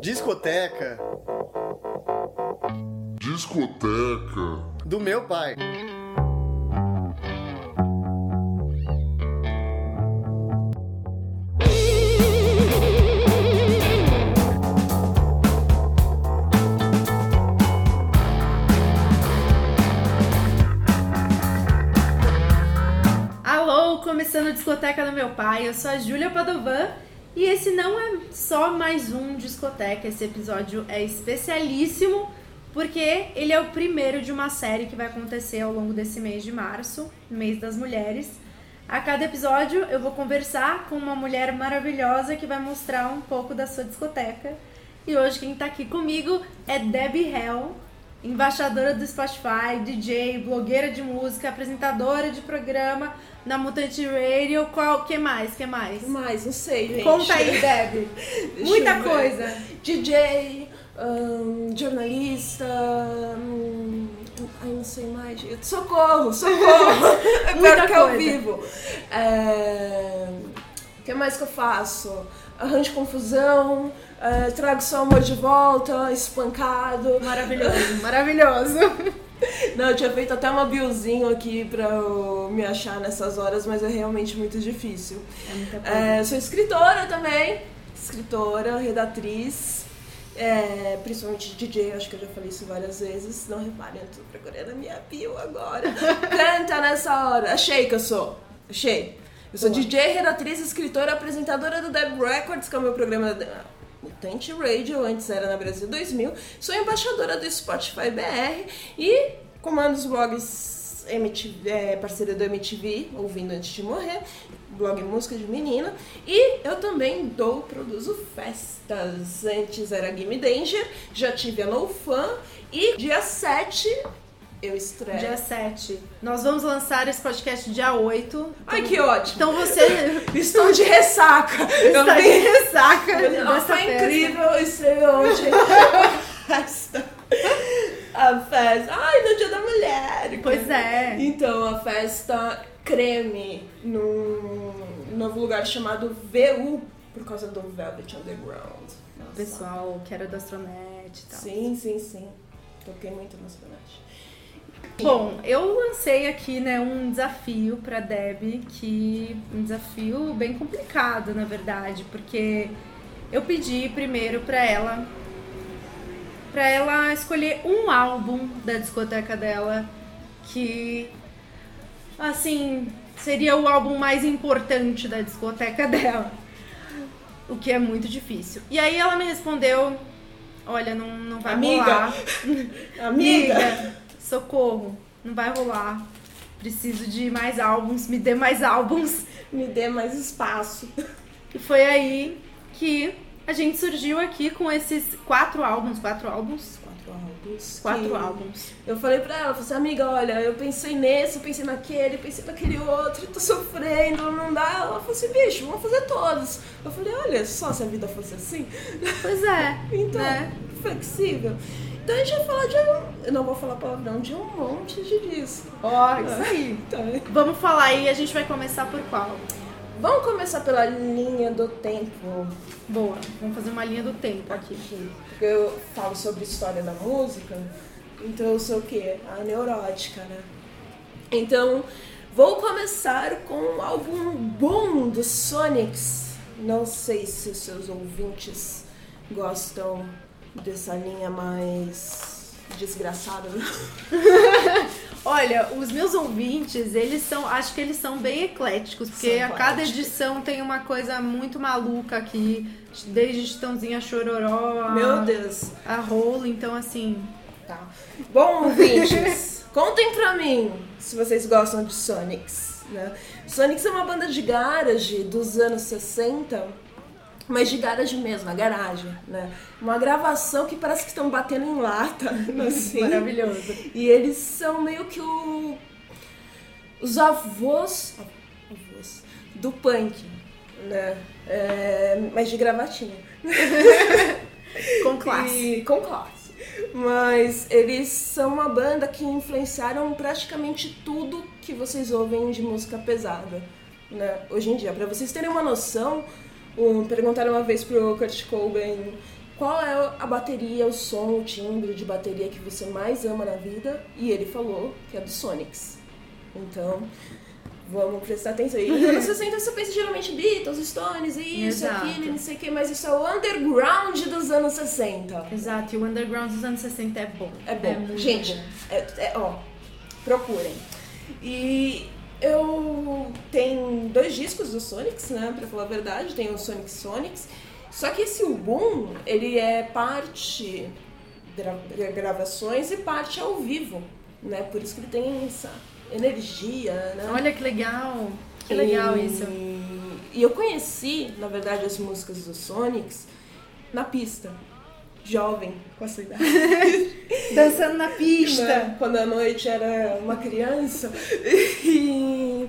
Discoteca Discoteca. do meu pai. Alô, começando a discoteca do meu pai, eu sou a Júlia Padovan e esse não é só mais um discoteca, esse episódio é especialíssimo porque ele é o primeiro de uma série que vai acontecer ao longo desse mês de março, mês das mulheres. A cada episódio eu vou conversar com uma mulher maravilhosa que vai mostrar um pouco da sua discoteca. E hoje quem tá aqui comigo é Debbie Hell, embaixadora do Spotify, DJ, blogueira de música, apresentadora de programa na Mutante Radio. Qual que mais? Que mais? Mais, não sei, gente. Conta aí. Deixa Muita coisa. DJ, ahn, jornalista. hum, ai, não sei mais. Socorro, socorro. é pior que ao vivo. É, O que mais que eu faço? Arranjo confusão, é, trago seu amor de volta, espancado. Maravilhoso, maravilhoso. Não, eu tinha feito até uma biozinho aqui pra eu me achar nessas horas, mas é realmente muito difícil. É muita. É, sou escritora também, escritora, redatriz, é, principalmente DJ, acho que eu já falei isso várias vezes. Não reparem, eu tô procurando a minha bio agora. Canta nessa hora. Achei que eu sou. Achei. Eu sou Boa. DJ, redatriz, escritora, apresentadora do Deb Records, que é o meu programa da Mutante Radio, antes era na Brasil 2000. Sou embaixadora do Spotify BR e comando os blogs MTV, é, parceira do MTV, Ouvindo Antes de Morrer, blog Música de Menina. E eu também dou, produzo festas. Antes era Game Danger, já tive a No Fan e dia 7 eu estreio. Dia 7. Nós vamos lançar esse podcast dia 8. Ai, que ótimo! Então você Estou de ressaca! Está de ressaca Não, foi festa. incrível, eu estreio hoje. a festa. A festa. Ai, no dia da mulher. Pois é. Então, a festa creme num novo lugar chamado VU, por causa do Velvet Underground. Nossa. Pessoal que era do Astronet e tal. Sim, sim, sim. Toquei muito no Astronet. Bom, eu lancei aqui, né, um desafio pra Deb, que um desafio bem complicado, na verdade, porque eu pedi primeiro pra ela para ela escolher um álbum da discoteca dela que assim, seria o álbum mais importante da discoteca dela. O que é muito difícil. E aí ela me respondeu: "Olha, não não vai Amiga. rolar. Amiga! Amiga, socorro, não vai rolar. Preciso de mais álbuns, me dê mais álbuns. Me dê mais espaço. E foi aí que a gente surgiu aqui com esses quatro álbuns, quatro álbuns, Quatro álbuns. quatro que- álbuns. Eu falei pra ela, falei assim, amiga, olha, eu pensei nesse, eu pensei naquele, eu pensei naquele outro, tô sofrendo, não dá. Ela falou assim, bicho, vamos fazer todos. Eu falei, olha, só se a vida fosse assim. Pois é, Então, né? flexível. Então a gente vai falar de um. Eu não vou falar palavrão, de um monte de disco. Ó, isso aí. Então, Vamos falar aí, a gente vai começar por qual? vamos começar pela linha do tempo. Boa, vamos fazer uma linha do tempo aqui. Porque eu falo sobre história da música, então eu sou o quê? A neurótica, né? Então, vou começar com um álbum bom do Sonics. Não sei se os seus ouvintes gostam dessa linha mais desgraçada. né? Olha, os meus ouvintes, eles são, acho que eles são bem ecléticos, porque São a cada edição tem uma coisa muito maluca aqui, desde Titãozinha Chororó, a, Meu Deus. a Rola, então assim, Tá. Bom, ouvintes, contem pra mim se vocês gostam de Sonics, né? Sonics é uma banda de garage dos anos 60, mas de garage mesmo, a garagem, né? Uma gravação que parece que estão batendo em lata, assim. maravilhoso. E eles são meio que o... os avós, avós do punk, né? É, mas de gravatinha. Com classe. E, com classe. Mas eles são uma banda que influenciaram praticamente tudo que vocês ouvem de música pesada, né? Hoje em dia, pra vocês terem uma noção, Um, perguntaram uma vez pro Kurt Cobain qual é a bateria, o som, o timbre de bateria que você mais ama na vida, e ele falou que é do Sonics. Então, vamos prestar atenção. E nos anos 60 você pensa geralmente Beatles, Stones, isso, Exato. aquilo, não sei o que, mas isso é o underground dos anos 60. Exato, e o underground dos anos 60 é bom. É bom. muito Gente. É, é- ó, procurem. E eu tenho dois discos do Sonics, né? Pra falar a verdade, tem o Sonic Sonics. Só que esse álbum, ele é parte gra gravações e parte ao vivo, né? Por isso que ele tem essa energia, né? Olha que legal. Que legal E- isso. E eu conheci, na verdade, as músicas do Sonics na pista. Jovem, com a sua idade. Dançando na pista. né? Quando a noite era uma criança. E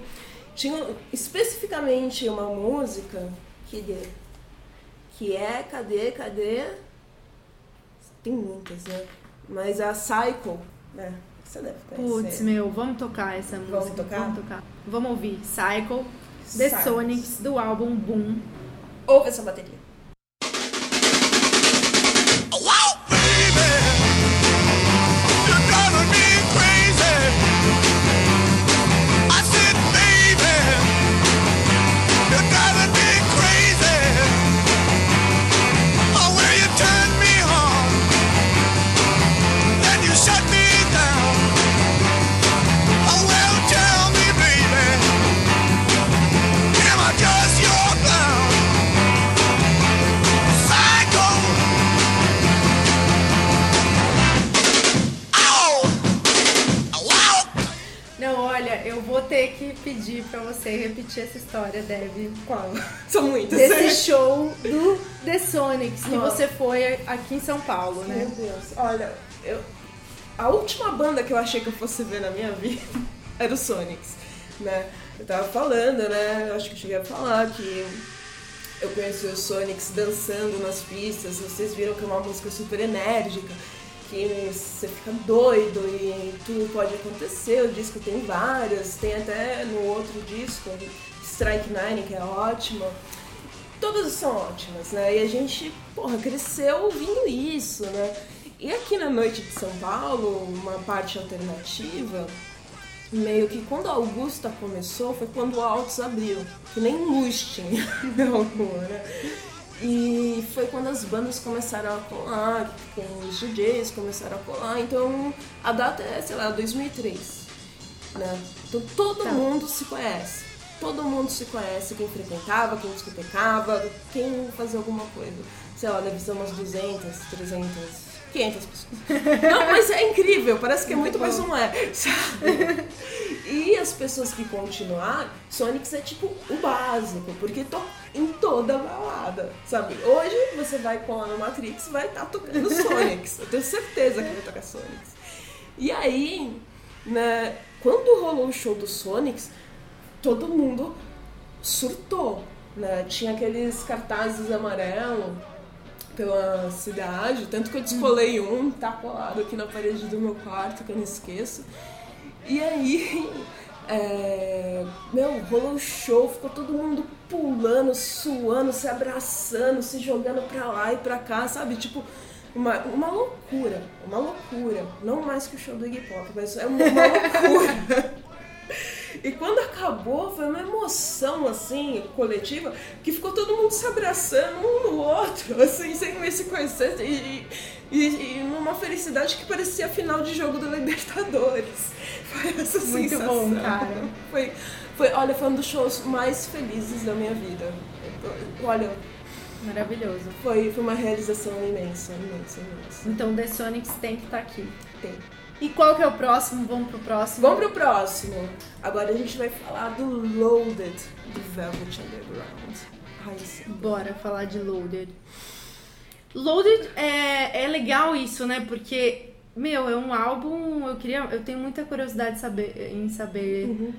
tinha especificamente uma música que, que é Cadê, Cadê? Tem muitas, né? Mas a Psycho, né? Você deve conhecer. Putz, meu, vamos tocar essa música. Vamos tocar? Vamos tocar. Vamos ouvir Cycle, The. Sonics, do álbum Boom. Ouve essa bateria. Ter que pedir pra você repetir essa história, Deb. Qual? São muitas. Desse show do The Sonics que Nossa. você foi aqui em São Paulo, Meu né? Deus, olha, eu, a última banda que eu achei que eu fosse ver na minha vida era o Sonics, né? Eu tava falando, né? Eu acho que eu cheguei a falar que eu conheci o Sonics dançando nas pistas, vocês viram que é uma música super enérgica, que você fica doido e tudo pode acontecer, o disco tem várias, tem até no outro disco, Strike Nine, que é ótimo. Todas são ótimas, né? E a gente, porra, cresceu ouvindo isso, né? E aqui na Noite de São Paulo, uma parte alternativa, meio que quando a Augusta começou, foi quando o Altos abriu, que nem luz tinha na né? E foi quando as bandas começaram a colar, com os DJs começaram a colar, então a data é, sei lá, 2003, né? Então todo Tá. mundo se conhece. Todo mundo se conhece, quem frequentava, quem discotecava, quem fazia alguma coisa. Sei lá, deve ser umas 200, 300, 500 pessoas. Não, mas é incrível, parece que é muito, mas não é, sabe? E as pessoas que continuaram, Sonics é tipo o básico, porque toca em toda balada, sabe? Hoje você vai colar no Matrix vai estar tocando Sonics. Eu tenho certeza que vai tocar Sonics. E aí, né, quando rolou o show do Sonics, todo mundo surtou, né? Tinha aqueles cartazes amarelos pela cidade, tanto que eu descolei um, tá colado aqui na parede do meu quarto, que eu não esqueço. E aí, é, meu, rolou o show, ficou todo mundo pulando, suando, se abraçando, se jogando pra lá e pra cá, sabe? Tipo, uma, uma loucura, uma loucura. Não mais que o show do Iggy Pop, mas é uma, uma loucura. E quando acabou, foi uma emoção, assim, coletiva, que ficou todo mundo se abraçando um no outro, assim, sem se conhecer, e, e, e numa felicidade que parecia final de jogo da Libertadores. Foi essa Muito sensação. bom, cara. Foi, foi, olha, foi um dos shows mais felizes da minha vida. Olha, Maravilhoso. foi, foi uma realização imensa, imensa, imensa. Então The Sonics tem que estar aqui. Tem. E qual que é o próximo? Vamos pro próximo? Vamos pro próximo. Agora a gente vai falar do Loaded do Velvet Underground. Ai, sim. Bora falar de Loaded. Loaded é, é legal isso, né? Porque, meu, é um álbum. Eu queria. Eu tenho muita curiosidade de saber, em saber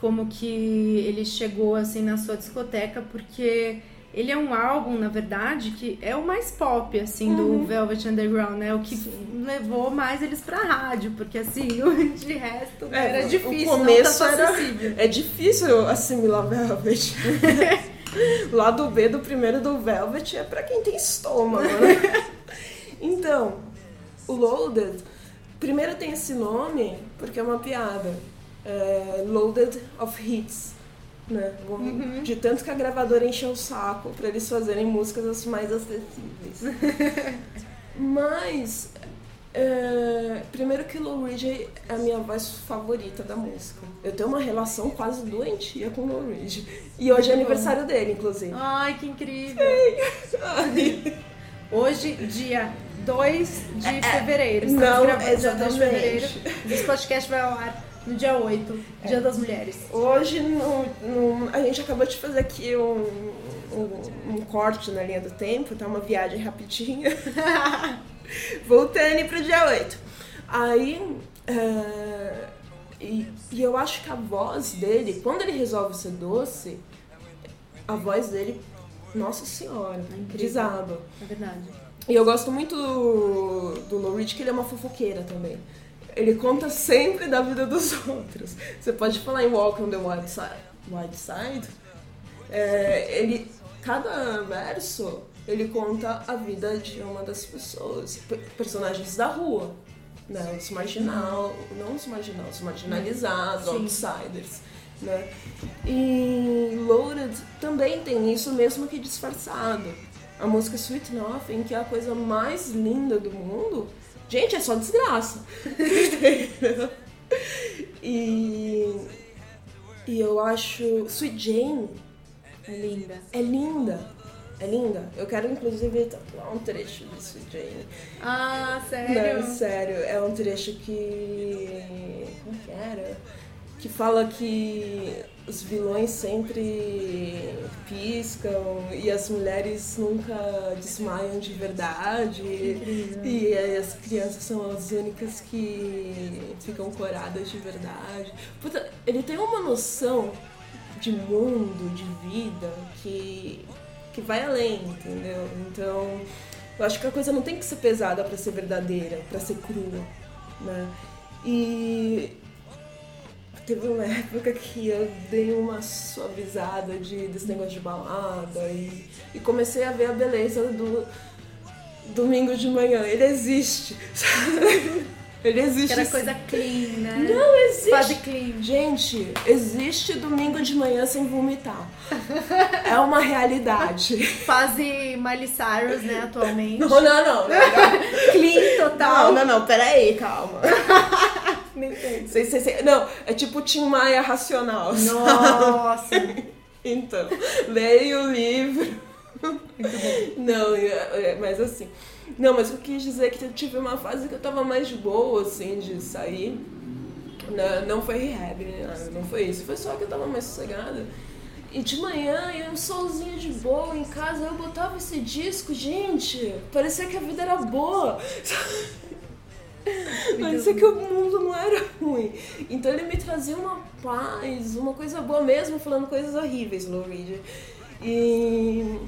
como que ele chegou assim na sua discoteca, porque ele é um álbum, na verdade, que é o mais pop, assim, do Velvet Underground, né? O que levou mais eles pra rádio, porque assim, de resto É, era o difícil, começo não tá era- acessível. É difícil assimilar Velvet. O lado B do primeiro do Velvet é pra quem tem estômago, né? Então, o Loaded, primeiro tem esse nome porque é uma piada. É Loaded of Hits. Né? De tanto que a gravadora encheu o saco pra eles fazerem músicas mais acessíveis. Mas, é, primeiro que Lou Reed é a minha voz favorita da música. Eu tenho uma relação quase doentia com Lou Reed. E hoje é aniversário dele, inclusive. Ai, que incrível. Hoje, dia 2 de fevereiro. Estamos É, não, gravando dia 2 de exatamente. fevereiro. Esse podcast vai ao ar no dia 8, Dia das Mulheres. Hoje no, no- a gente acabou de fazer aqui um, um, um corte na linha do tempo, tá? Uma viagem rapidinha. Voltando pro dia 8. Aí. é, e, e eu acho que a voz dele, quando ele resolve ser doce, a voz dele, nossa senhora, incrível. desaba. É verdade. E eu gosto muito do, do Lou Reed, que ele é uma fofoqueira também. Ele conta sempre da vida dos outros. Você pode falar em Walk on the Wild Side. Wild Side é, ele, cada verso, ele conta a vida de uma das pessoas, pe- personagens da rua. Né? Os marginal, não os marginal, os marginalizados, Sim. outsiders. Né? E Loaded também tem isso mesmo que disfarçado. A música Sweet Nothing, que é a coisa mais linda do mundo, gente, é só desgraça. e, e eu acho Sweet Jane É linda. é linda. É linda. Eu quero inclusive tatuar um trecho de Sweet Jane. Ah, sério? Não, sério, é um trecho que. Como que era? Que fala que os vilões sempre piscam e as mulheres nunca desmaiam de verdade. E as crianças são as únicas que ficam coradas de verdade. Puta, ele tem uma noção de mundo, de vida, que, que vai além, entendeu? Então, eu acho que a coisa não tem que ser pesada pra ser verdadeira, pra ser crua, né? E teve uma época que eu dei uma suavizada de, desse negócio de balada e, e comecei a ver a beleza do domingo de manhã. Ele existe? Ele existe. Era coisa clean, né? Não existe. Fase clean. Gente, existe domingo de manhã sem vomitar. É uma realidade. Fase Miley Cyrus, né, atualmente. Não, não, não. Não, Clean total. não, não, peraí, calma. Não entendo. Sei, sei, sei. Não, é tipo Tim Maia racional. Nossa. Então, leia o livro. Não, é- é, mas assim. Não, mas eu quis dizer que eu tive uma fase que eu tava mais de boa, assim, de sair. Não, não foi rehab, nada, não foi isso. Foi só que eu tava mais sossegada. E de manhã, e um solzinho de boa em casa, eu botava esse disco, gente, parecia que a vida era boa. Parecia que o mundo não era ruim. Então ele me trazia uma paz, uma coisa boa mesmo, falando coisas horríveis, Lou Reed. E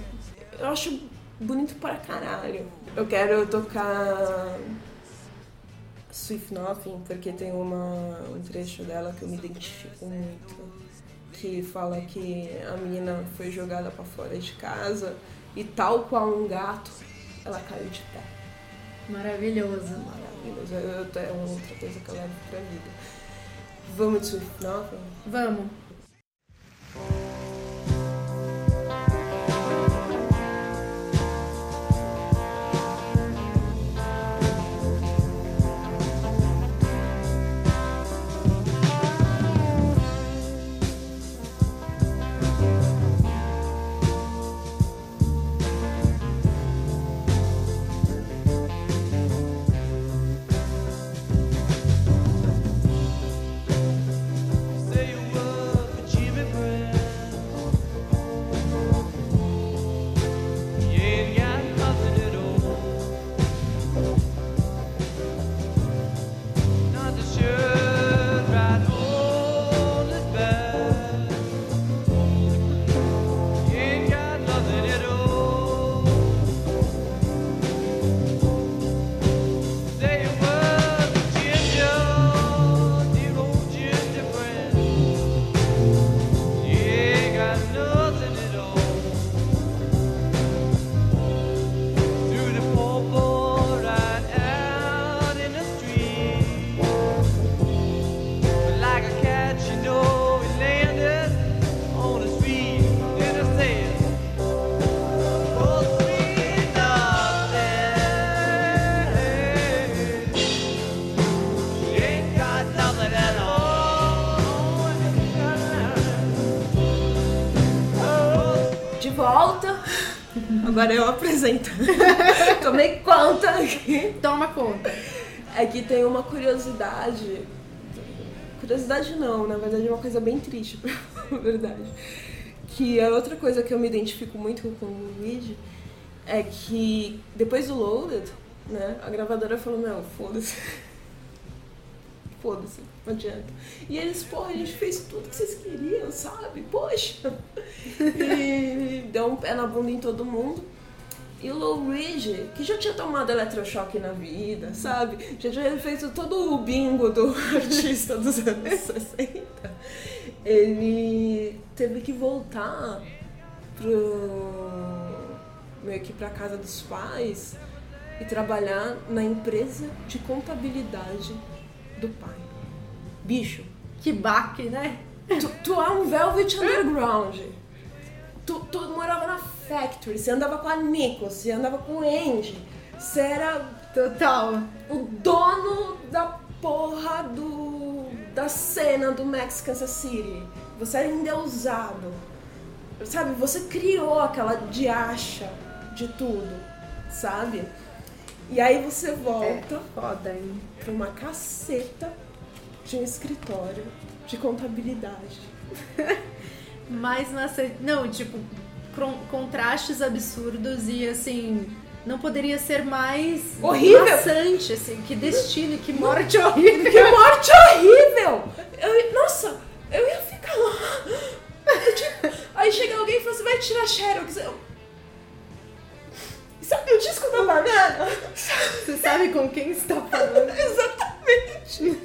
eu acho bonito para caralho. Eu quero tocar Swift Nothing, porque tem uma, um trecho dela que eu me identifico muito. Que fala que a menina foi jogada para fora de casa e tal qual um gato, ela caiu de pé. Maravilhoso. Maravilhoso. Eu, é outra coisa que eu levo pra vida. Vamos de Swift Nothing? Vamos. Agora eu apresento. Tomei conta aqui. Toma conta. É que tem uma curiosidade. Curiosidade não, na verdade é uma coisa bem triste, na verdade. Que a outra coisa que eu me identifico muito com o Luigi é que depois do Loaded, né, a gravadora falou, não, foda-se. Foda-se, não adianta. E eles, porra, a gente fez tudo que vocês queriam, sabe? Poxa! E deu um pé na bunda em todo mundo. E o Reed, que já tinha tomado eletrochoque na vida, sabe? Já tinha feito todo o bingo do artista dos anos 60. Ele teve que voltar pro meio que pra casa dos pais e trabalhar na empresa de contabilidade do pai. Bicho, Que baque, né? tu, tu é um Velvet Underground. Tu, tu morava na Factory, você andava com a Nico, você andava com o Andy, você era Total. o dono da porra do, da cena do Max Kansas City. Você era endeusado. Sabe, você criou aquela diacha de tudo, sabe? E aí você volta Foda, hein? pra uma caceta de um escritório de contabilidade. Mas nossa, não, tipo, con- contrastes absurdos e assim, não poderia ser mais Horrível. maçante, assim, que destino, que morte horrível. Que morte horrível! Eu, nossa, eu ia ficar lá. Eu, tipo, aí chega alguém e fala, você vai tirar xerox. Eu... Sabe o disco da banana? Você sabe com quem você tá falando? Exatamente.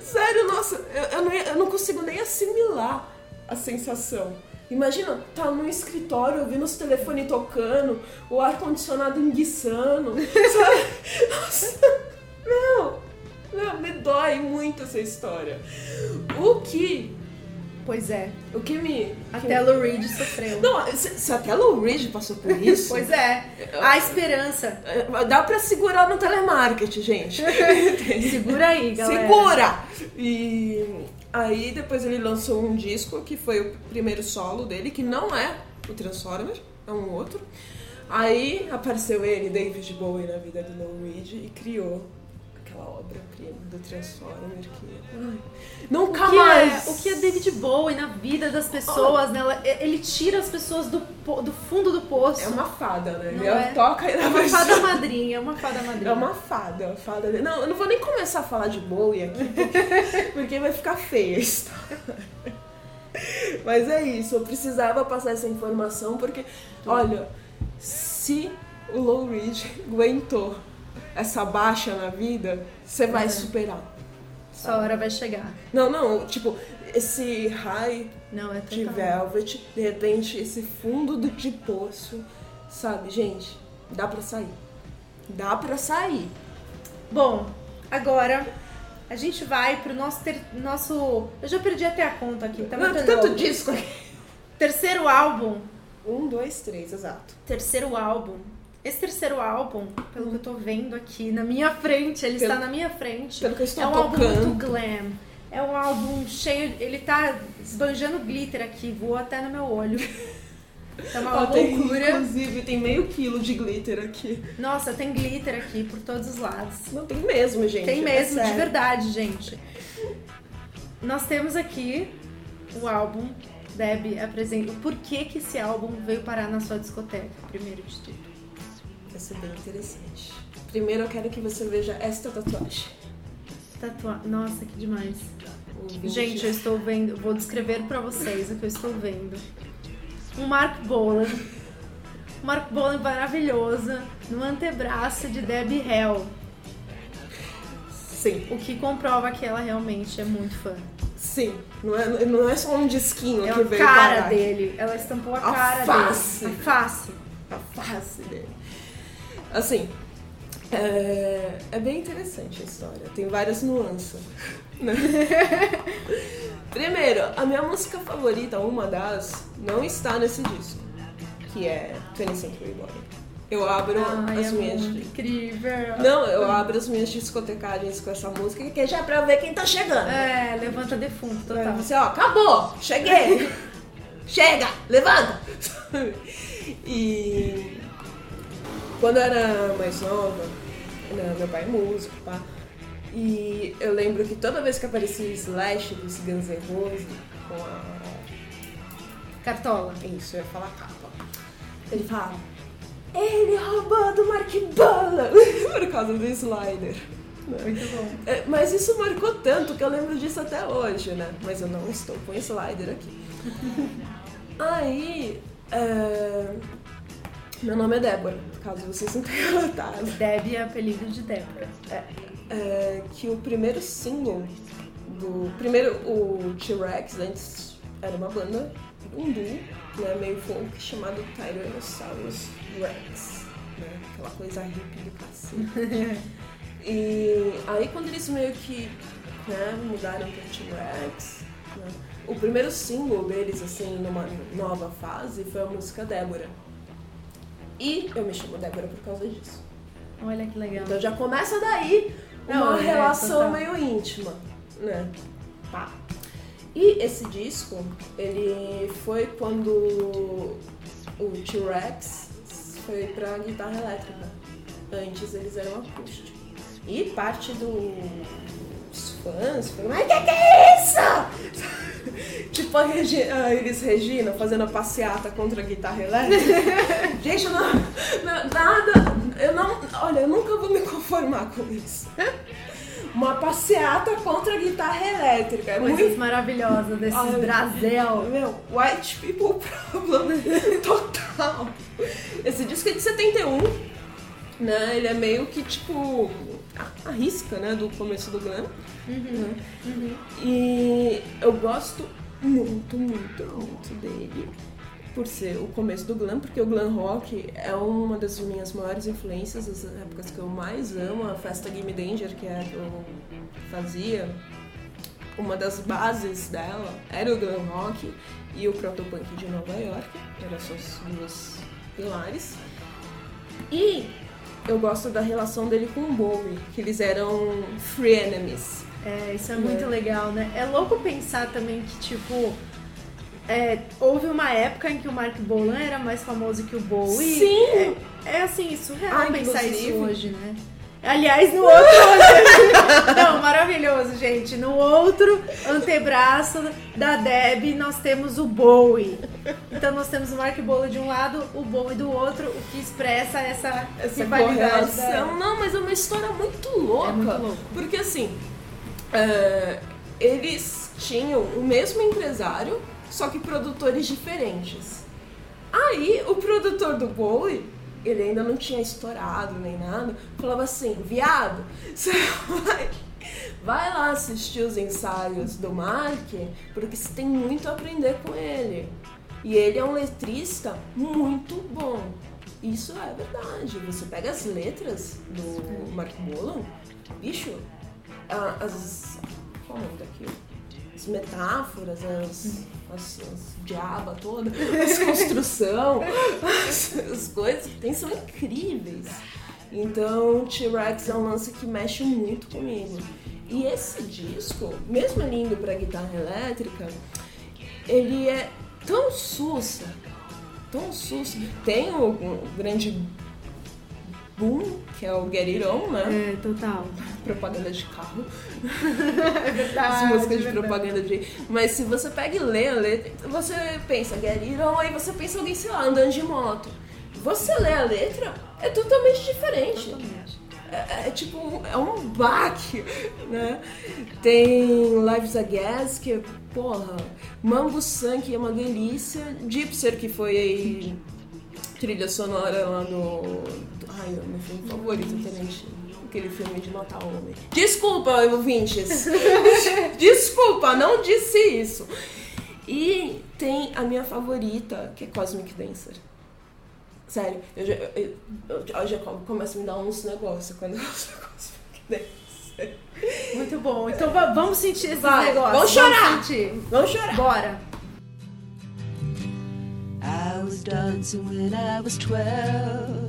Sério, nossa, eu, eu não, eu não consigo nem assimilar a sensação. Imagina, tá num escritório ouvindo os telefones tocando, o ar-condicionado enguiçando, sabe? Nossa, não, não, me dói muito essa história. O que, Pois é, o que me... até Lou Reed sofreu. Não, se, se até Lou Reed passou por isso... Pois é, a esperança. Dá pra segurar no telemarketing, gente. Segura aí, galera. Segura! E aí depois ele lançou um disco que foi o primeiro solo dele, que não é o Transformer, é um outro. Aí apareceu ele, David Bowie, na vida do Lou Reed e criou aquela obra-prima do Transformer que. ai, nunca O que, mais! é, o que é David Bowie na vida das pessoas, né? Ela- Ele tira as pessoas do, do fundo do poço. É uma fada, né? Não Ele é? toca e É uma fada madrinha, é uma fada madrinha. É uma fada, fada. de- Não, eu não vou nem começar a falar de Bowie aqui, porque, porque vai ficar feia a história. Mas é isso, eu precisava passar essa informação porque, olha, se o Low Reed aguentou essa baixa na vida, você vai É. superar. Sua hora vai chegar. Não, não, tipo, esse high Não, é de velvet, de repente esse fundo do, de poço, sabe, gente, dá pra sair. Dá pra sair. Bom, agora a gente vai pro nosso, ter- nosso. Eu já perdi até a conta aqui, tá Não, tanto disco aqui. Terceiro álbum. Um, dois, três, exato. Terceiro álbum. Esse terceiro álbum, pelo que eu tô vendo aqui na minha frente, ele Pelo- está na minha frente. pelo que eu estou é um álbum tocando. muito glam. É um álbum cheio. Ele tá esbanjando glitter aqui, voou até no meu olho. É uma Ó, tem, loucura. inclusive, tem meio quilo de glitter aqui. Nossa, tem glitter aqui por todos os lados. Não, tem mesmo, gente. Tem é mesmo, de sério. verdade, gente. Nós temos aqui o álbum. Deb apresenta. Por que, que esse álbum veio parar na sua discoteca, primeiro de tudo? Vai ser bem interessante. Primeiro eu quero que você veja esta tatuagem. Tatua... Nossa, que demais. Gente, eu estou vendo, vou descrever pra vocês o que eu estou vendo. Um Mark Bolan. Um Mark Bolan maravilhoso no antebraço de Debbie Hell. Sim, O que comprova que ela realmente é muito fã. sim. Não é, não é só um disquinho É que a veio cara parar. dele. Ela estampou a, A cara face. dele. A face. A face dele. Assim, é, é bem interessante a história. Tem várias nuances. né? Primeiro, a minha música favorita, uma das, não está nesse disco. Que é 20th Century Boy. Eu abro Ai, as é minhas... incrível. Não, eu abro as minhas discotecagens com essa música, que é já pra ver quem tá chegando. É, levanta defunto, Aí total. Você, ó, acabou, cheguei. Chega, levanta. E quando eu era mais nova, né, meu pai é músico, pá. E eu lembro que toda vez que aparecia o Slash dos Guns N' Roses, com a. Cartola. Isso, eu ia falar capa. Ele fala. Ele roubou do Mark Bolan! Por causa do Slider. Muito bom. É, mas isso marcou tanto que eu lembro disso até hoje, né? Mas eu não estou com Slider aqui. Aí. é, Meu nome é Débora, caso vocês não tenham notado. Debbie é apelido de Débora. é, que o primeiro single do. Primeiro, o T-Rex antes era uma banda, um duo, né, meio folk, chamado Tyrannosaurus Rex. Né, aquela coisa hippie do cacete. e aí, quando eles meio que né, mudaram pro T-Rex, né, o primeiro single deles, assim, numa nova fase, foi a música Débora. E eu me chamo Débora por causa disso. Olha que legal. Então já começa daí Não, uma é, relação total. meio íntima, né? Pá. E esse disco, ele foi quando o T-Rex foi pra guitarra elétrica. Antes eles eram acústicos. E parte dos fãs foi, mas que que é isso? tipo a, Regi a Elis Regina fazendo a passeata contra a guitarra elétrica. Gente, eu não, não- nada, eu não, olha, eu nunca vou me conformar com isso. Uma passeata contra a guitarra elétrica. É Coisas muito maravilhosas desses Ai, Brasil. meu, white people problem total. Esse disco é de 71, né? Ele é meio que tipo a, a risca, né, do começo do glam. Né? E eu gosto muito, muito, muito dele. Por ser o começo do glam, porque o glam rock é uma das minhas maiores influências, as épocas que eu mais amo, a festa Gimme Danger, que é a que eu fazia, uma das bases dela era o glam rock e o protopunk de Nova York, eram suas duas pilares. E eu gosto da relação dele com o Bowie, que eles eram free enemies. É, isso é muito É. legal, né? É louco pensar também que, tipo, é, houve uma época em que o Mark Bolan era mais famoso que o Bowie. Sim! É, é assim, surreal Ah, pensar isso hoje, né? Aliás, no outro. Não, maravilhoso, gente. No outro antebraço da Deb, nós temos o Bowie. Então, nós temos o Mark Bolan de um lado, o Bowie do outro, o que expressa essa, essa rivalidade. correlação. Não, mas é uma história muito louca. É muito louco. Porque assim, é, eles tinham o mesmo empresário, só que produtores diferentes. Aí o produtor do Bowie, ele ainda não tinha estourado nem nada, falava assim, viado, você vai, vai lá assistir os ensaios do Mark, porque você tem muito a aprender com ele. E ele é um letrista muito bom. Isso é verdade. Você pega as letras do Mark Bolan, bicho, as. Qual é o nome daquilo? As metáforas, as. as, as diaba toda, as construção, as, as coisas que tem são incríveis. Então, T-Rex é um lance que mexe muito comigo. E esse disco, mesmo ele indo pra guitarra elétrica, ele é tão sussa, tão sussa. Tem o, o grande boom, que é o Get It On, né? É, total. Propaganda de carro. É verdade. As músicas é de verdade. propaganda de. Mas se você pega e lê a letra, você pensa Get It On, aí você pensa alguém, sei lá, andando de moto. Você lê a letra, é totalmente diferente. Totalmente. É, é tipo, é um baque, né? Tem Lives a Gas, que, porra, Mambo Sank é uma delícia. Gypser, que foi trilha sonora lá do- Ai, é meu filme favorito, Tarantino. Aquele filme de matar homem. Desculpa, ouvintes. Desculpa, não disse isso. E tem a minha favorita, que é Cosmic Dancer. Sério, eu já, eu, eu, eu já começo a me dar uns negócios quando eu ouço Cosmic Dancer. Muito bom. Então va- vamos sentir esse Vai, negócio. vamos chorar. Vamos sentir. Vamos chorar. Bora. I was dancing when I was twelve.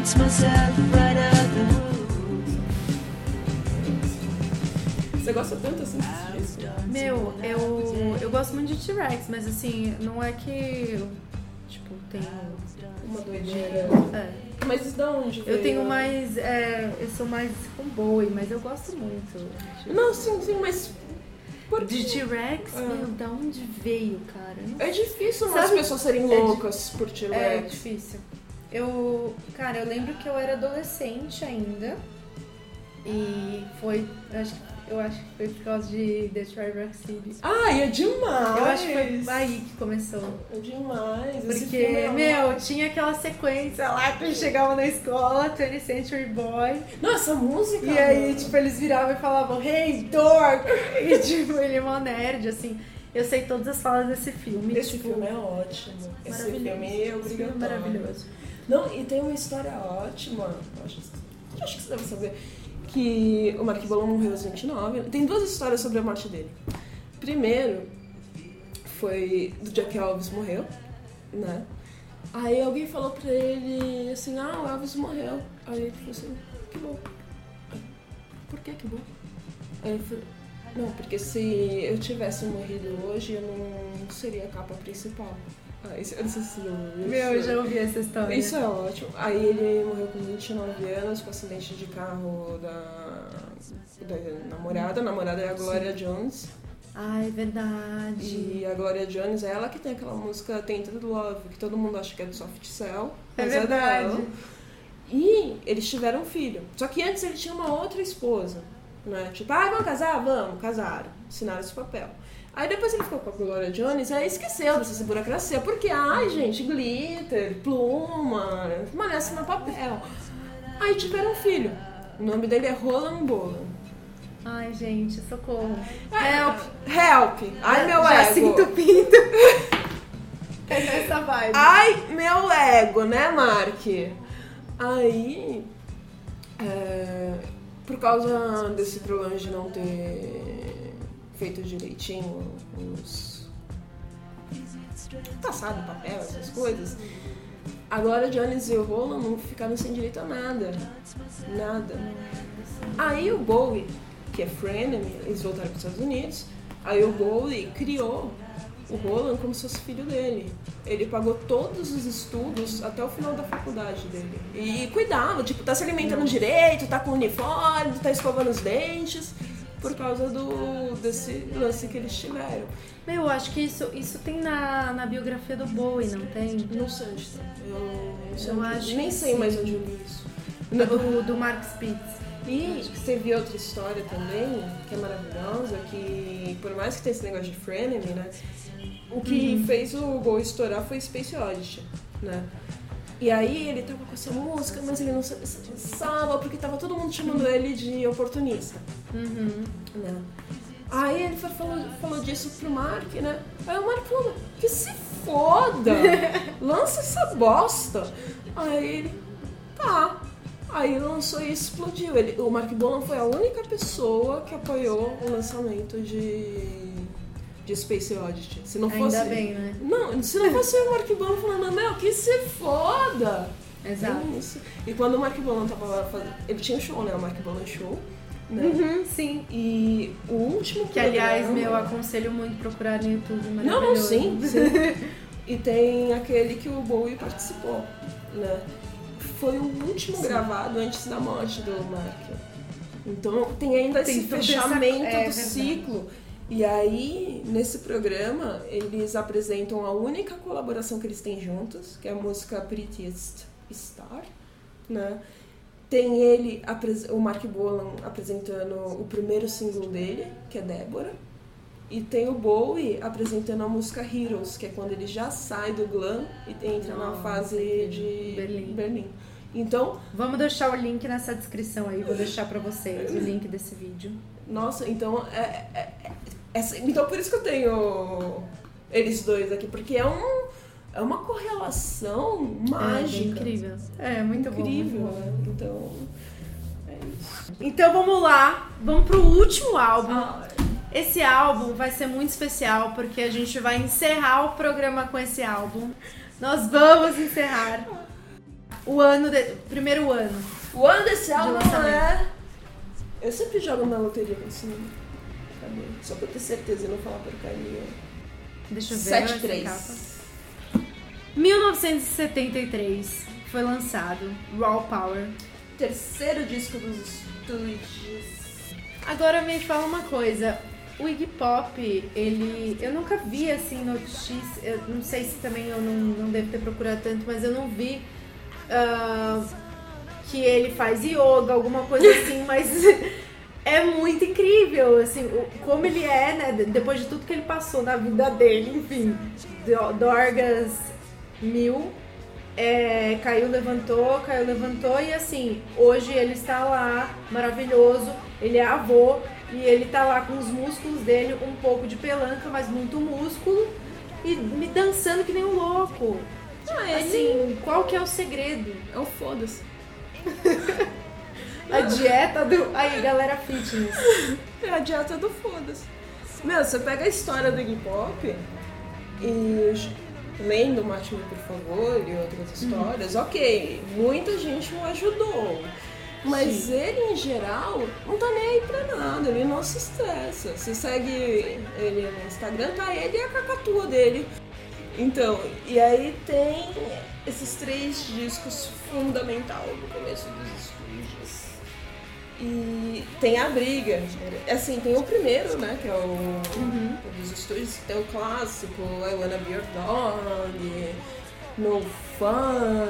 Dance myself right out the. Você gosta tanto assim desse disco? Meu, eu, eu gosto muito de T-Rex, mas assim, não é que eu, tipo, tenho. Uma doideira. É. Mas de onde Eu veio? tenho mais. é, eu sou mais com Bowie, mas eu gosto muito. de- Não, sim, sim, mas... Por De? T-Rex, Ah. meu, da onde veio, cara? Eu não É difícil Sabe- as pessoas serem É loucas por É T-Rex. difícil. Eu, cara, eu lembro que eu era adolescente ainda. E foi, eu acho, eu acho que foi por causa de The Tribeca City. Ai, é demais! Eu acho que foi aí que começou. É demais. Porque, é meu, tinha aquela sequência lá que eles chegavam na escola, 20th Century Boy. Não, essa música... E aí, mano. tipo, eles viravam e falavam, hey, dork! E, tipo, ele é mó nerd, assim. Eu sei todas as falas desse filme. Esse tipo, filme é ótimo. Esse filme é Esse filme é obrigatório. maravilhoso. Não, e tem uma história ótima, acho, acho que você deve saber, que o Mark Bolan morreu aos 29. Tem duas histórias sobre a morte dele. Primeiro, foi do dia que Elvis morreu, né? Aí alguém falou pra ele assim, ah, o Elvis morreu. Aí ele falou assim, que bom. Por que que bom? Aí ele falou, não, porque se eu tivesse morrido hoje, eu não seria a capa principal. Ah, isso, eu não sei se você ouviu Meu, eu já ouvi essa história. Isso é ótimo. Aí ele morreu com 29 anos com acidente de carro da, da namorada. A namorada é a Gloria Jones. Ah, é verdade. E a Gloria Jones é ela que tem aquela música Tainted Love, que todo mundo acha que é do Soft Cell. É mas verdade. dela. E eles tiveram um filho. Só que antes ele tinha uma outra esposa. Né? Tipo, ah, vamos casar? Vamos, casaram. Assinaram esse papel. Aí depois ele ficou com a Gloria Jones e aí esqueceu dessa burocracia. Porque, ai, gente, glitter, pluma, permanece no papel. Aí tiveram um filho. O nome dele é Roland Bolan. Ai, gente, socorro. Help! Help! Ai, meu Já ego! sinto pinto. é nessa vibe. Ai, meu ego, né, Mark? Aí, é, por causa desse problema de não ter feito direitinho os. passado papel, essas coisas, agora Jones e o Roland não ficaram sem direito a nada. Nada. Aí o Bowie, que é Frenemy, eles voltaram para os Estados Unidos, aí o Bowie criou o Roland como se fosse filho dele. Ele pagou todos os estudos até o final da faculdade dele. E cuidava, tipo, tá se alimentando direito, tá com uniforme, tá escovando os dentes, por causa do desse lance que eles tiveram. Meu, eu acho que isso, isso tem na, na biografia do Bowie, não tem? Não sei. Eu, Eu onde- acho nem sei sim. mais onde eu li isso. Do, do Mark Spitz. E você viu outra história também, que é maravilhosa, que por mais que tenha esse negócio de frenemy, né? O que fez o Gol estourar foi Space Oddity, né? E aí ele tava com essa música, mas ele não sabia se dançava, porque tava todo mundo chamando ele de oportunista. Né? Aí ele falou, falou disso pro Mark, né? Aí o Mark falou, que se foda! Lança essa bosta! Aí ele, tá. Aí lançou e explodiu. Ele, o Mark Bolan foi a única pessoa que apoiou o lançamento de, de Space Oddity. Se não Ainda fosse. bem, né? Não, se não fosse o Mark Bolan falando, meu, que se foda! Exato. É. E quando o Mark Bolan tava lá fazendo. Ele tinha um show, né? O Mark Bolan Show. Né? Uhum, sim. E o último Que, aliás, programa- meu, aconselho muito procurar no YouTube. Não, não, sim, sim. E tem aquele que o Bowie participou, né? Foi o último gravado antes da morte do Mark. Então tem ainda Tem esse toda essa- fechamento é do ciclo. E aí, nesse programa, eles apresentam a única colaboração que eles têm juntos, que é a música Prettiest Star, né? Tem ele, o Mark Bolan, apresentando o primeiro single dele, que é Débora. E tem o Bowie apresentando a música Heroes, que é quando ele já sai do glam e entra na Nossa, fase de Berlim. Então, Vamos deixar o link nessa descrição aí. Vou deixar pra vocês o link desse vídeo. nossa, então é, é- é- essa- então por isso que eu tenho eles dois aqui, porque é um é uma correlação É, mágica. bem incrível. É, muito bom, Incrível, muito bom. Então, é isso. Então vamos lá, vamos pro último álbum. Ah, Esse álbum vai ser muito especial porque a gente vai encerrar o programa com esse álbum. Nós vamos encerrar o ano, de... primeiro ano. o ano desse álbum lançamento. é... Eu sempre jogo na loteria nome. Cadê? Só pra ter certeza e não falar porcaria. Deixa eu ver essa 7-3. Capa. 1973 foi lançado Raw Power. Terceiro disco dos estúdios. Agora me fala uma coisa, o Iggy Pop, ele. Eu nunca vi assim notícia. Eu não sei se também eu não, não devo ter procurado tanto, mas eu não vi ah, que ele faz yoga, alguma coisa assim, mas é muito incrível, assim, o- como ele é, né? de- Depois de tudo que ele passou na vida dele, enfim, do- Dorgas mil. é, caiu, levantou, caiu, levantou e assim, hoje ele está lá, maravilhoso, ele é avô e ele tá lá com os músculos dele, um pouco de pelanca, mas muito músculo e me dançando que nem um louco. Ah, ele Assim, qual que é o segredo? é o foda-se. A dieta do. Aí, galera fitness. É a dieta do foda-se. Meu, você pega a história do Iggy Pop e lendo Mate-me, por favor, e outras histórias, ok, muita gente o ajudou. Mas ele, em geral, não tá nem aí pra nada, ele não se estressa. Você segue ele no Instagram, tá ele e a cacatua dele. Então, e aí tem esses três discos fundamental no começo dos. E tem a briga. Assim, tem o primeiro, né? Que é o, o dos estúdios. Tem o clássico, I Wanna Be Your Dog, No Fun,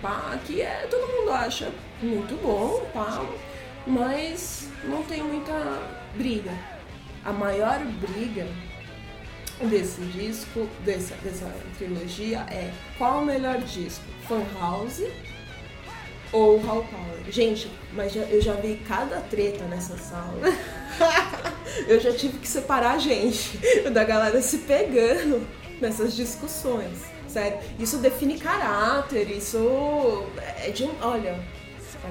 pá, que é, todo mundo acha muito bom, pá, mas não tem muita briga. A maior briga desse disco, dessa, dessa trilogia é qual o melhor disco? Fan House ou Hall Power? Gente, mas já- eu já vi cada treta nessa sala. eu já tive que separar a gente da galera se pegando nessas discussões. Sério, isso define caráter, isso é de um. Olha,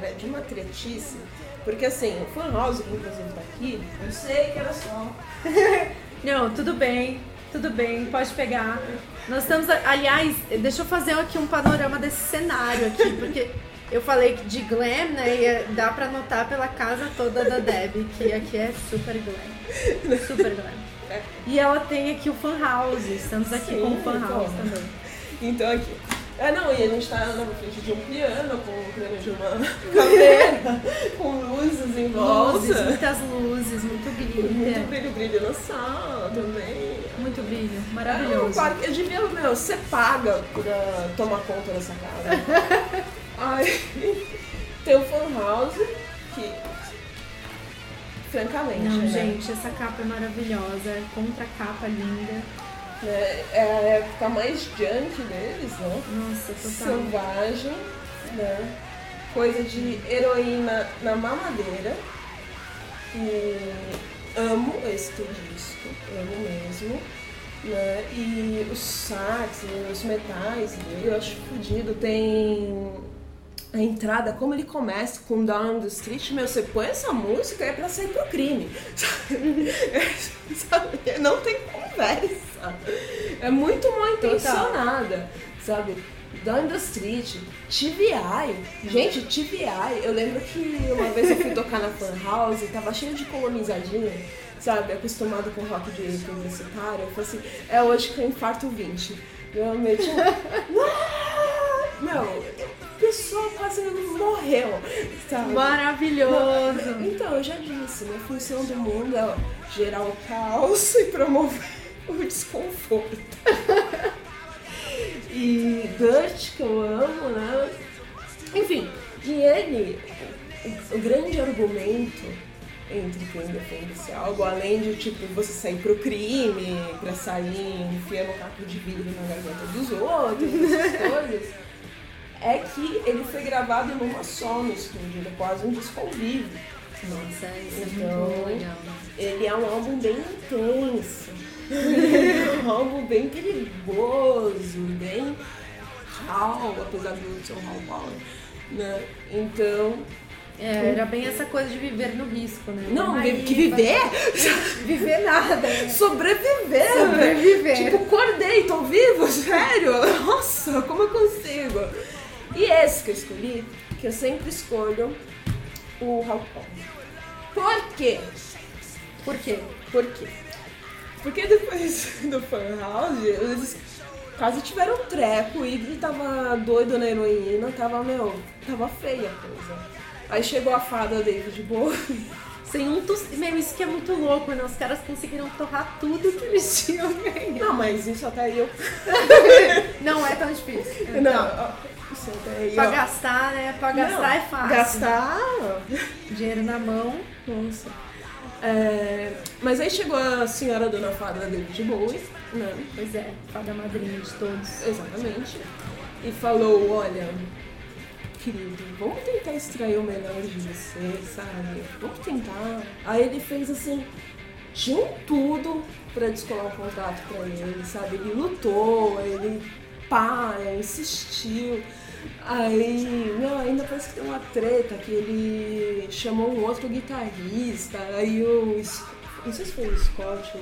é de uma tretice. Porque assim, o Fan House, que inclusive tá aqui, eu sei que era só Não, tudo bem, tudo bem, pode pegar. Nós estamos, aliás, deixa eu fazer aqui um panorama desse cenário aqui, porque eu falei de glam, né? E é- dá pra notar pela casa toda da Deb, que aqui é super glam. Super glam. E ela tem aqui o fan house, estamos aqui Sim, com o fan house então. também. Então aqui. Ah não, e a gente tá na frente de um piano, com o piano de uma caveira, com luzes em volta. Luzes, muitas luzes, muito Muito glitter, brilho, brilho na sala também. muito brilho, É um maravilhoso. parque, eu devia, meu, você paga pra tomar conta dessa casa. Ai, tem o Fan House, que, francamente, Não, né, gente, essa capa é maravilhosa, contra capa linda. né, é a época mais junk deles, né? Nossa, total. Selvagem, né? Coisa de heroína na mamadeira. E amo esse disco, amo mesmo. Né? E os sax, os metais eu acho fodido. Tem a entrada, como ele começa com Down the Street, meu, você põe essa música é pra sair pro crime. Sabe? Não tem conversa. É muito mal intencionada, sabe? Down the Street, TVI. Gente, TVI, eu lembro que uma vez eu fui tocar na Fan House, tava cheio de colonizadinha, sabe? Acostumado com rock de publicitário. Eu falei assim, é hoje que eu infarto 20. Eu meti um... Não, a pessoa quase morreu, sabe? Maravilhoso. Então, eu já disse, minha função do mundo é gerar o caos e promover o desconforto. e Dirt, que eu amo, né? Enfim, e ele, o, o grande argumento entre quem defende esse algo, além de tipo você sair pro crime, pra sair enfiando caco de vidro na garganta dos outros, essas coisas, é que ele foi gravado numa só no estúdio, ele é quase um disco ao vivo. Nossa, isso é Então, muito legal. Ele é um álbum bem intenso. É um álbum bem perigoso, bem Hall, apesar de ser um Hall Power, né? Então, É, era bem essa coisa de viver no risco, né? não, aí, que viver, Viver nada. né? sobreviver, Sobreviver. Tipo, acordei, tô vivo, sério? Nossa, como eu consigo? E esse que eu escolhi, que eu sempre escolho, o Power. Por quê? Por quê? Por quê? Porque depois do Fun House, eles quase tiveram um treco, o Iggy tava doido na heroína, tava, meu, tava feia a coisa. Aí chegou a fada David Bowie. Sem um tos... Meu, isso que é muito louco, né? Os caras conseguiram torrar tudo que eles tinham ganho. Não, mas isso até eu. Não é tão difícil. Não, aí Pra ó. gastar, né? Pra gastar Não, é fácil. Gastar. Dinheiro na mão. Nossa. É, mas aí chegou a senhora dona fada David Bowie, né? Pois é, fada madrinha de todos. Exatamente. E falou, olha, querido, vamos tentar extrair o melhor de você, sabe? Vamos tentar. Aí ele fez assim, tinha um tudo pra descolar um contrato pra ele, sabe? Ele lutou, ele pá, insistiu. Aí, meu, ainda parece que tem uma treta que ele chamou um outro guitarrista, aí o. Não sei se foi o Scott ou.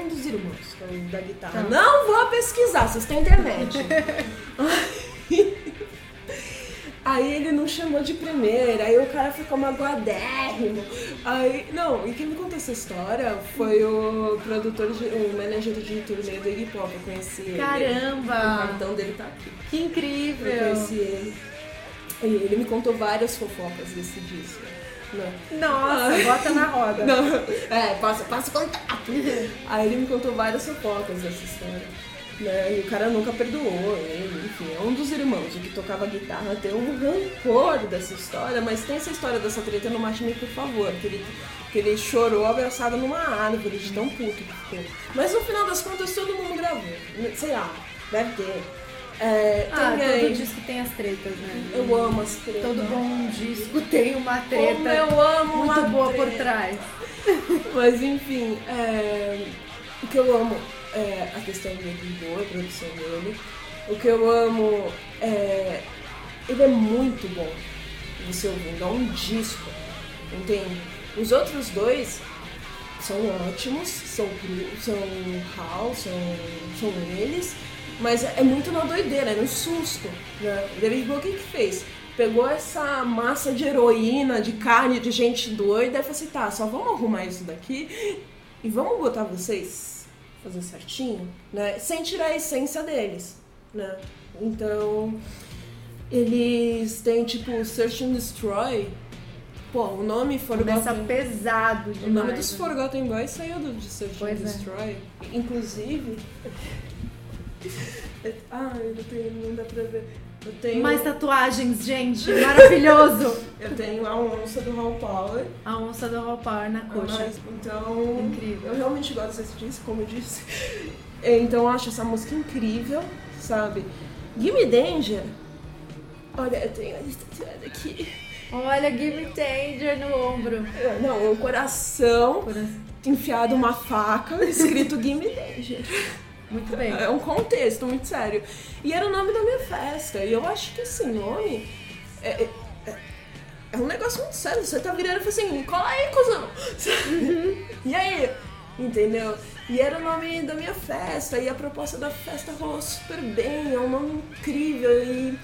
Um dos irmãos, é da guitarra. Tá. Não vou pesquisar, vocês têm internet. Aí ele não chamou de primeira, aí o cara ficou magoadérrimo. Aí, não, e quem me contou essa história foi o produtor, de, o manager de turnê do Iggy Pop, eu conheci ele. O Caramba! cartão dele tá aqui. Que Eu incrível! conheci ele. E ele me contou várias fofocas desse disco. Né? Nossa, bota na roda. Não, é, passa, passa contato. Aí ele me contou várias fofocas dessa história. Né? E o cara nunca perdoou ele, enfim, é um dos irmãos, o que tocava guitarra tem um rancor dessa história, mas tem essa história dessa treta no Me, por favor, que ele, que ele chorou abraçado numa árvore de tão puto que ficou. Mas no final das contas todo mundo gravou, sei lá, deve ter. É, Ah, tem aí- todo disco tem as tretas, né? eu amo as tretas. Todo bom disco tem uma treta Como eu amo muito uma boa por treta. trás. Mas enfim, é, o que eu amo é a questão dele boa, a produção dele. O que eu amo é. Ele é muito bom você ouvindo, é um disco, entende? Os outros dois são ótimos, são, são house, são, são eles, mas é muito na doideira, é no susto. Né? David Bowie o que que fez? Pegou essa massa de heroína, de carne, de gente doida e falou assim, tá, só vamos arrumar isso daqui e vamos botar vocês fazer certinho, né? Sem tirar a essência deles, né? Então, eles têm tipo Search and Destroy. Pô, o nome Começa Forgotten... pesado O demais. nome dos né? Forgotten Boys saiu do de Search and Pois é. Destroy. Inclusive. Ai, não, tenho, não dá pra ver. Tenho, Mais tatuagens, gente. Maravilhoso. eu tenho a onça do Hall Power. A onça do Raw Power na coxa. Mas, então. Incrível. Eu realmente gosto desse disco, como eu disse. Então eu acho essa música incrível, sabe? Gimme Danger. Olha, eu tenho a lista aqui. Olha, Give Me Danger no ombro. Não, um coração Coração. enfiado uma faca, escrito Gimme Danger. Muito bem. É um contexto muito sério. E era o nome da minha festa. E eu acho que esse nome é, é, é- um negócio muito sério. Você tá virando e fala assim, cola aí, cuzão. e aí? Entendeu? E era o nome da minha festa. E a proposta da festa rolou super bem. É um nome incrível e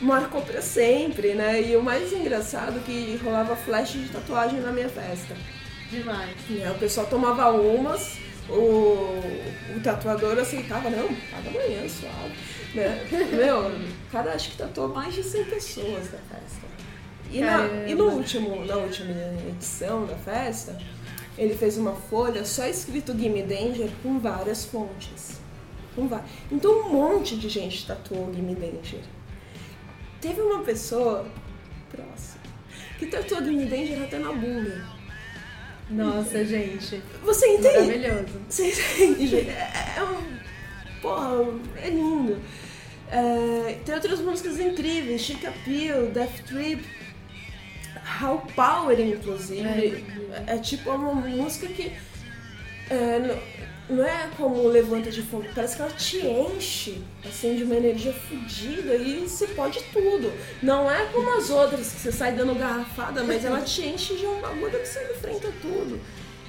marcou pra sempre, né? E o mais engraçado é que rolava flash de tatuagem na minha festa. Demais. E aí o pessoal tomava umas, o, o tatuador aceitava, não, cada manhã, suave. Né? Meu, o cara acho que tatuou mais de 100 pessoas na festa. E, na, e no último, na última edição da festa, ele fez uma folha só escrito Gimme Danger com várias fontes. Com va- Então um monte de gente tatuou Gimme Danger. Teve uma pessoa próxima que tatuou Gimme Danger até na bunda. Nossa, gente. Você entende? Maravilhoso. Você entende? É, é um. Porra, é lindo. É, tem outras músicas incríveis, Chic Appeal, Death Trip, How Power, inclusive. É, é tipo uma música que é, não, é como levanta de fundo, parece que ela te enche assim de uma energia fodida e você pode tudo. Não é como as outras que você sai dando garrafada, mas ela te enche de um bagulho que você enfrenta tudo.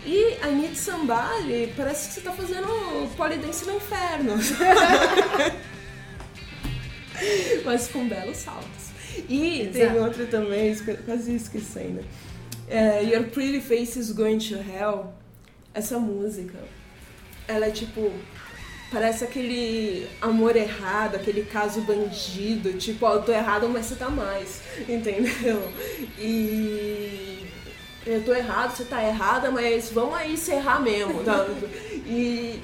E a Nit Sambali parece que você tá fazendo polidense no inferno. Mas com belos saltos. E tem Exato. outra também, quase esquecendo. É, Your Pretty Face is Going to Hell. Essa música, ela é tipo. Parece aquele amor errado, aquele caso bandido. Tipo, ó, eu tô errado, mas você tá mais. Entendeu? E. Eu tô errado, você tá errada, mas vamos aí se errar mesmo, tá? E.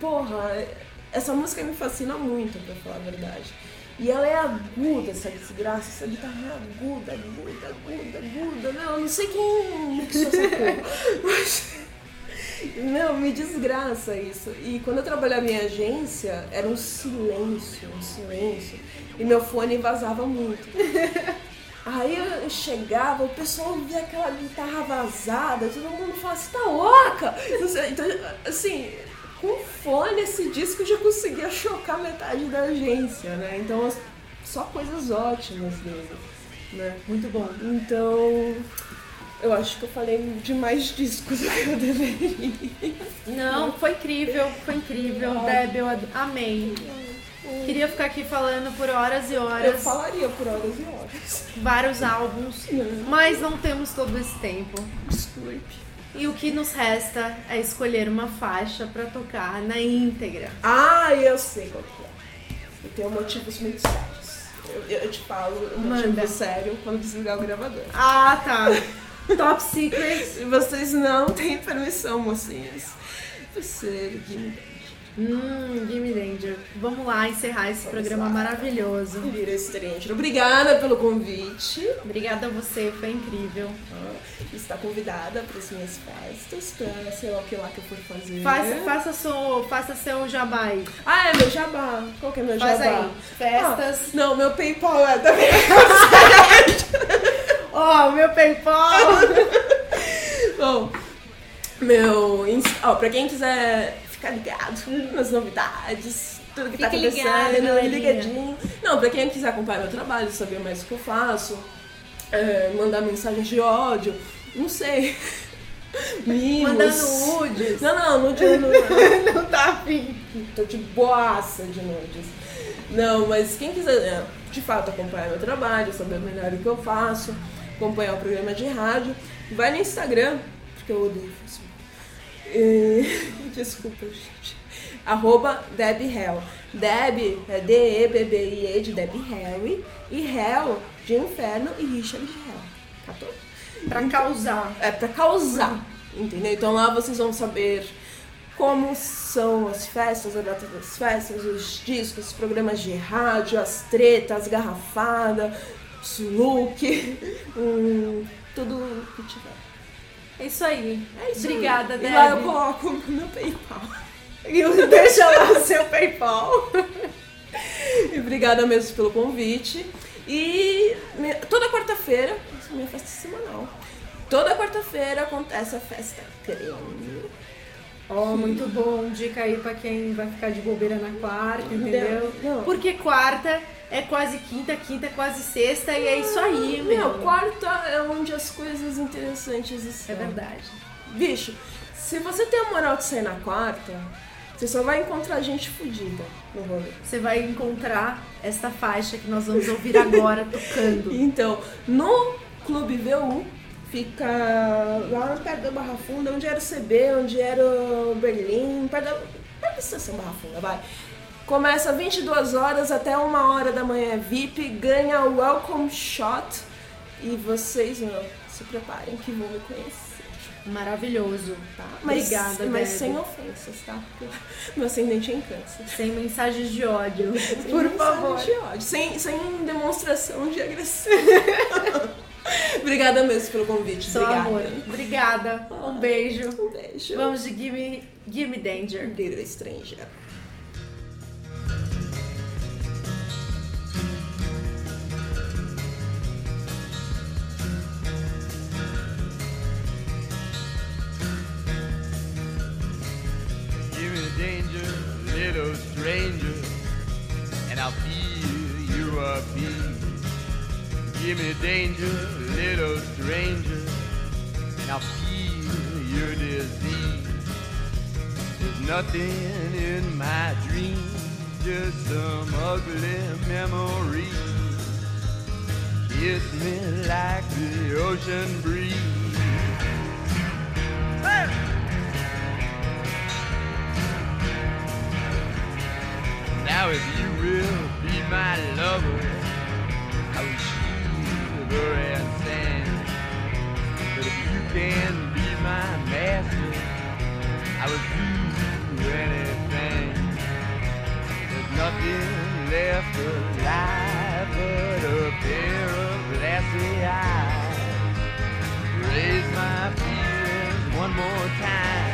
Porra, essa música me fascina muito, pra falar a verdade. E ela é aguda, essa desgraça, essa guitarra é aguda, aguda, aguda, aguda. Não, eu não sei quem mixou essa porra. Mas. Não, me desgraça isso. E quando eu trabalhava em agência, era um silêncio, um silêncio. E meu fone vazava muito. Aí eu chegava, o pessoal via aquela guitarra vazada, todo mundo falava, você tá louca? Então, assim, com fone esse disco já conseguia chocar metade da agência, né? Então, só coisas ótimas dele, né? Muito bom. Então, eu acho que eu falei de mais discos do que eu deveria. Não, foi incrível, foi incrível. Deb, eu amei. Queria ficar aqui falando por horas e Eu horas, falaria por horas e horas. vários álbuns, mas não temos todo esse tempo. Desculpe. E o que nos resta é escolher uma faixa pra tocar na íntegra. Ah, eu sei qual que é. Eu tenho motivos muito sérios. Eu, eu te falo motivo Manda. sério quando desligar o gravador. Ah, tá. Top Secret. Vocês não têm permissão, mocinhas. Você, Hum, Gimme Danger. Vamos lá encerrar esse programa maravilhoso. Vira Stranger. Obrigada pelo convite. Obrigada a você, foi incrível. Está convidada para as minhas festas, para sei lá o que lá que eu for fazer. Faça, faça, seu, faça seu jabá aí. Ah, é meu jabá. Qual que é meu Faz jabá? aí. Festas. Ah, não, meu PayPal é também. Ó, o meu PayPal. Bom, meu. Ó, pra quem quiser ficar ligado nas novidades, tudo que tá Fique ligado, acontecendo, galerinha. ligadinho. Não, pra quem quiser acompanhar meu trabalho, saber mais o que eu faço, é, mandar mensagens de ódio, não sei. Mimos. Mandando nudes. Não, não, nude eu não. Não tá afim. Tô de boaça de nudes. Não, mas quem quiser, é, de fato, acompanhar meu trabalho, saber melhor o que eu faço, acompanhar o programa de rádio, vai no Instagram, porque eu odeio Facebook. E- Desculpa, gente. Arroba Deb Hell. Deb é D-E-B-B-I-E de Deb Harry e Hell de Inferno e Richard de Hell. Catou? Pra causar. é pra causar, entendeu? Então lá vocês vão saber como são as festas, a data das festas, os discos, os programas de rádio, as tretas, as garrafadas, look, tudo que tiver. É isso aí. É isso Obrigada, aí. E lá eu coloco o meu PayPal. E deixa lá o seu PayPal. E obrigada mesmo pelo convite. E toda quarta-feira, essa é minha festa semanal. Toda quarta-feira acontece a festa creme. Ó, muito bom. Dica aí pra quem vai ficar de bobeira na quarta, entendeu? Não. Porque quarta é quase quinta, quinta é quase sexta e é isso aí, meu. Meu, quarta é onde as coisas interessantes É estão. verdade. Bicho, se você tem a moral de sair na quarta, você só vai encontrar gente fodida no rolê. Você vai encontrar esta faixa que nós vamos ouvir agora tocando. Então, no Clube V1, fica lá perto da Barra Funda, onde era o CB, onde era o Berlim, perto da, perto da estação Barra Funda, vai. Começa 22 horas até 1 hora da manhã VIP, ganha o Welcome Shot e vocês, meu, se preparem que vão me conhecer. Maravilhoso. Tá? Mas, Obrigada, mas Deb. sem ofensas, tá? Porque meu ascendente é em câncer. Sem mensagens de ódio. Sem Por favor. de ódio, Sem, sem demonstração de agressão. Obrigada mesmo pelo convite. Só Obrigada. amor. Obrigada. Um beijo. Um beijo. Vamos de Gimme, Gimme Danger. Little Stranger. Little stranger, and I'll feel your peace. Give me danger, little stranger, and I'll feel your disease. There's nothing in my dreams, just some ugly memories. Kiss me like the ocean breeze. Now if you will be my lover, I will shiver and stand. But if you can be my master, I will do anything. There's nothing left alive but a pair of glassy eyes. Raise my feelings one more time.